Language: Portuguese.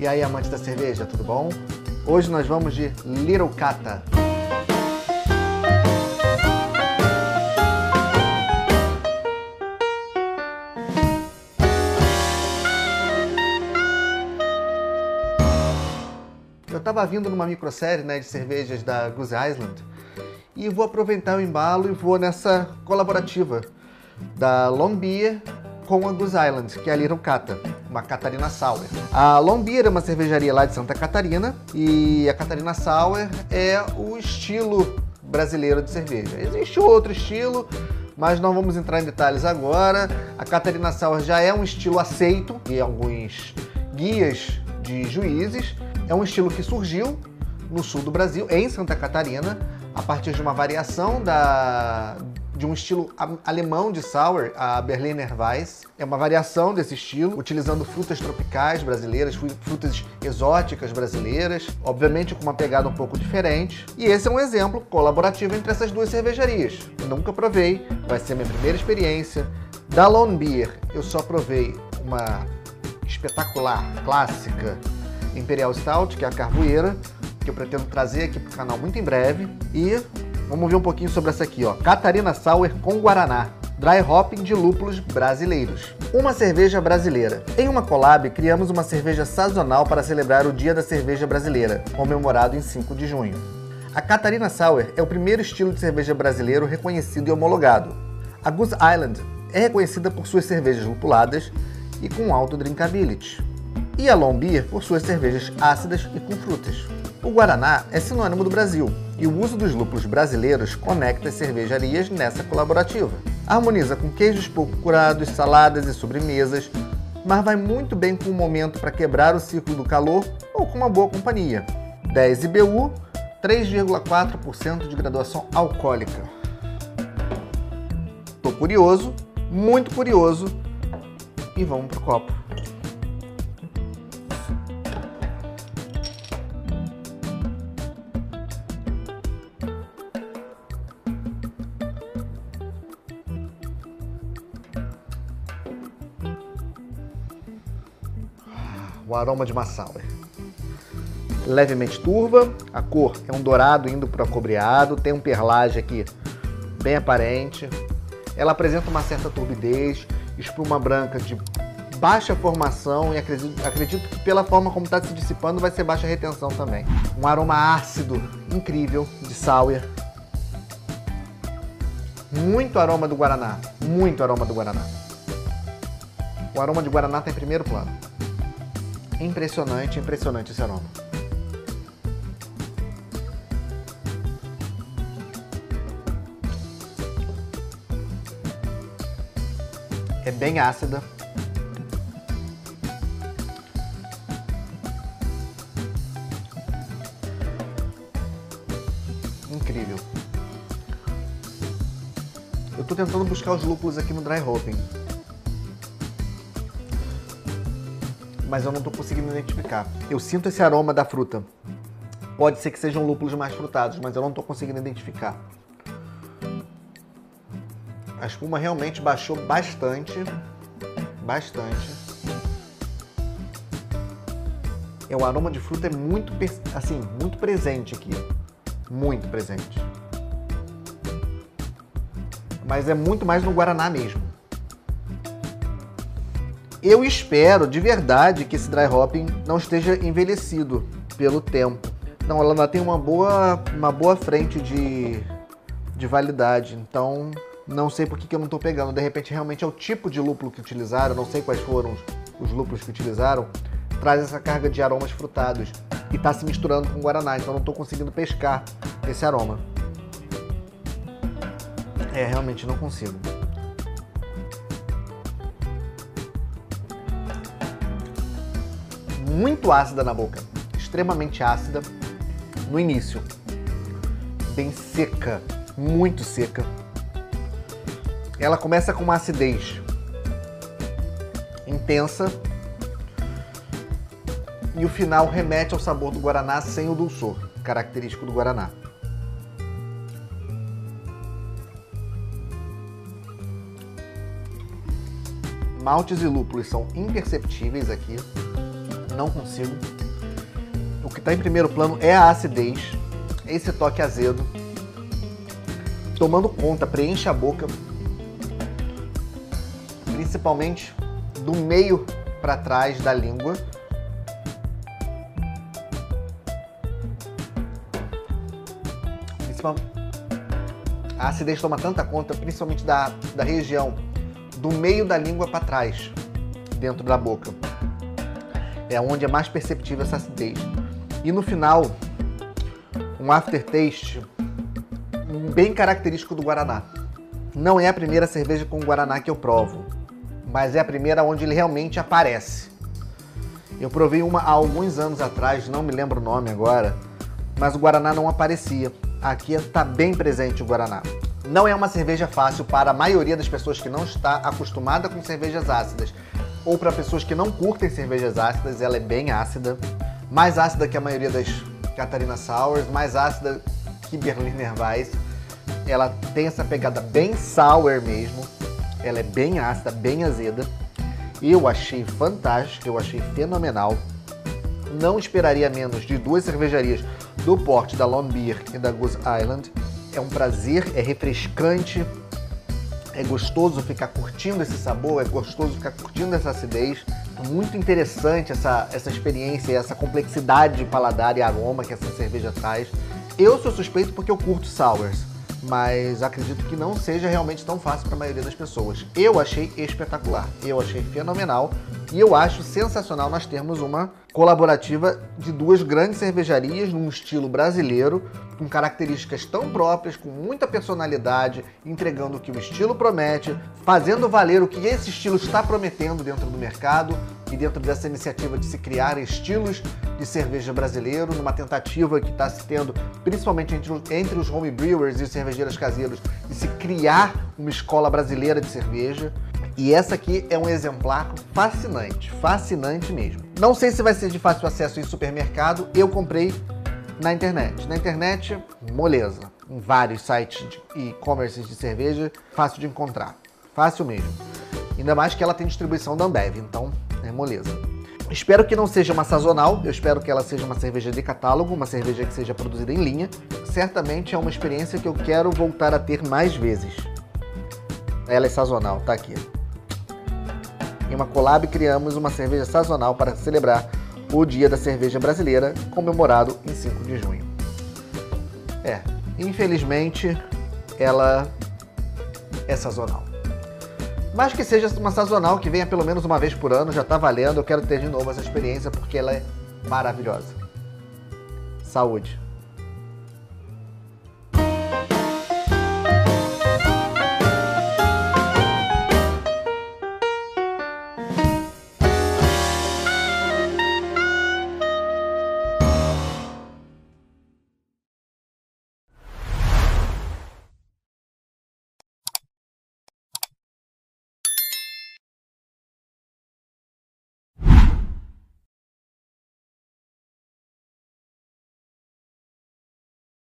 E aí, amantes da cerveja, tudo bom? Hoje nós vamos de Little Cata. Eu estava vindo numa microsérie né, de cervejas da Goose Island e vou aproveitar o embalo e vou nessa colaborativa da Long Beer com a Goose Island, que é a Little Cata, uma Catarina Sour. A Long Beer é uma cervejaria lá de Santa Catarina e a Catarina Sour é o estilo brasileiro de cerveja. Existe outro estilo, mas não vamos entrar em detalhes agora. A Catarina Sour já é um estilo aceito em alguns guias de juízes. É um estilo que surgiu no sul do Brasil, em Santa Catarina, a partir de uma variação da, de um estilo alemão de sour, a Berliner Weiss. É uma variação desse estilo, utilizando frutas tropicais brasileiras, frutas exóticas brasileiras, obviamente com uma pegada um pouco diferente. E esse é um exemplo colaborativo entre essas duas cervejarias. Nunca provei, vai ser minha primeira experiência. Da Lone Beer, eu só provei uma espetacular, clássica Imperial Stout, que é a carvoeira, que eu pretendo trazer aqui para o canal muito em breve. E vamos ver um pouquinho sobre essa aqui, ó. Catarina Sour com Guaraná. Dry hopping de lúpulos brasileiros. Uma cerveja brasileira. Em uma collab, criamos uma cerveja sazonal para celebrar o Dia da Cerveja Brasileira, comemorado em 5 de junho. A Catarina Sour é o primeiro estilo de cerveja brasileiro reconhecido e homologado. A Goose Island é reconhecida por suas cervejas lupuladas e com alto drinkability e a Long Beer por suas cervejas ácidas e com frutas. O Guaraná é sinônimo do Brasil e o uso dos lúpulos brasileiros conecta as cervejarias nessa colaborativa. Harmoniza com queijos pouco curados, saladas e sobremesas, mas vai muito bem com um momento para quebrar o ciclo do calor ou com uma boa companhia. 10 IBU, 3,4% de graduação alcoólica. Tô curioso, muito curioso, e vamos pro copo. O aroma de sour. Levemente turva, a cor é um dourado indo para cobreado, tem um perlage aqui bem aparente. Ela apresenta uma certa turbidez, espuma branca de baixa formação e acredito, acredito que pela forma como está se dissipando vai ser baixa retenção também. Um aroma ácido incrível de sour. Muito aroma do Guaraná, muito aroma do Guaraná. O aroma de Guaraná está em primeiro plano. Impressionante, impressionante esse aroma. É bem ácida. Incrível. Eu estou tentando buscar os lúpulos aqui no dry hopping. Mas eu não estou conseguindo identificar. Eu sinto esse aroma da fruta. Pode ser que sejam lúpulos mais frutados, mas eu não estou conseguindo identificar. A espuma realmente baixou bastante. Bastante. É, o aroma de fruta é muito, assim, muito presente aqui. Muito presente. Mas é muito mais no Guaraná mesmo. Eu espero de verdade que esse dry hopping não esteja envelhecido pelo tempo. Não, ela ainda tem uma boa, uma boa frente de, de validade. Então, não sei por que, que eu não estou pegando. De repente, realmente é o tipo de lúpulo que utilizaram. Não sei quais foram os, os lúpulos que utilizaram. Traz essa carga de aromas frutados. E está se misturando com Guaraná. Então, não estou conseguindo pescar esse aroma. É, realmente não consigo. Muito ácida na boca, extremamente ácida no início, bem seca, muito seca. Ela começa com uma acidez intensa e o final remete ao sabor do guaraná sem o dulçor característico do guaraná. Maltes e lúpulos são imperceptíveis aqui não consigo. O que está em primeiro plano é a acidez, esse toque azedo, tomando conta, preenche a boca, principalmente do meio para trás da língua. A acidez toma tanta conta, principalmente da, da região do meio da língua para trás, dentro da boca. É onde é mais perceptível essa acidez. E no final, um aftertaste bem característico do Guaraná. Não é a primeira cerveja com Guaraná que eu provo, mas é a primeira onde ele realmente aparece. Eu provei uma há alguns anos atrás, não me lembro o nome agora, mas o Guaraná não aparecia. Aqui está bem presente o Guaraná. Não é uma cerveja fácil para a maioria das pessoas que não está acostumada com cervejas ácidas ou para pessoas que não curtem cervejas ácidas, ela é bem ácida, mais ácida que a maioria das Catarina Sours, mais ácida que Berliner Weiss. Ela tem essa pegada bem sour mesmo, ela é bem ácida, bem azeda. Eu achei fantástico, eu achei fenomenal. Não esperaria menos de duas cervejarias do porte da Long Beer e da Goose Island. É um prazer, é refrescante, é gostoso ficar curtindo esse sabor, é gostoso ficar curtindo essa acidez. Muito interessante essa, essa experiência, essa complexidade de paladar e aroma que essa cerveja traz. Eu sou suspeito porque eu curto sours mas acredito que não seja realmente tão fácil para a maioria das pessoas. Eu achei espetacular, eu achei fenomenal e eu acho sensacional nós termos uma colaborativa de duas grandes cervejarias num estilo brasileiro, com características tão próprias, com muita personalidade, entregando o que o estilo promete, fazendo valer o que esse estilo está prometendo dentro do mercado e dentro dessa iniciativa de se criar estilos de cerveja brasileiro, numa tentativa que está se tendo, principalmente entre, entre os home brewers e os cervejeiros caseiros, de se criar uma escola brasileira de cerveja. E essa aqui é um exemplar fascinante, fascinante mesmo. Não sei se vai ser de fácil acesso em supermercado, eu comprei na internet. Na internet, moleza. Em vários sites de e-commerce de cerveja, fácil de encontrar. Fácil mesmo. Ainda mais que ela tem distribuição da Ambev, então é moleza. Espero que não seja uma sazonal, eu espero que ela seja uma cerveja de catálogo, uma cerveja que seja produzida em linha. Certamente é uma experiência que eu quero voltar a ter mais vezes. Ela é sazonal, tá aqui. Em uma collab criamos uma cerveja sazonal para celebrar o Dia da Cerveja Brasileira, comemorado em 5 de junho. É, infelizmente ela é sazonal. Mas que seja uma sazonal que venha pelo menos uma vez por ano, já está valendo. Eu quero ter de novo essa experiência porque ela é maravilhosa. Saúde!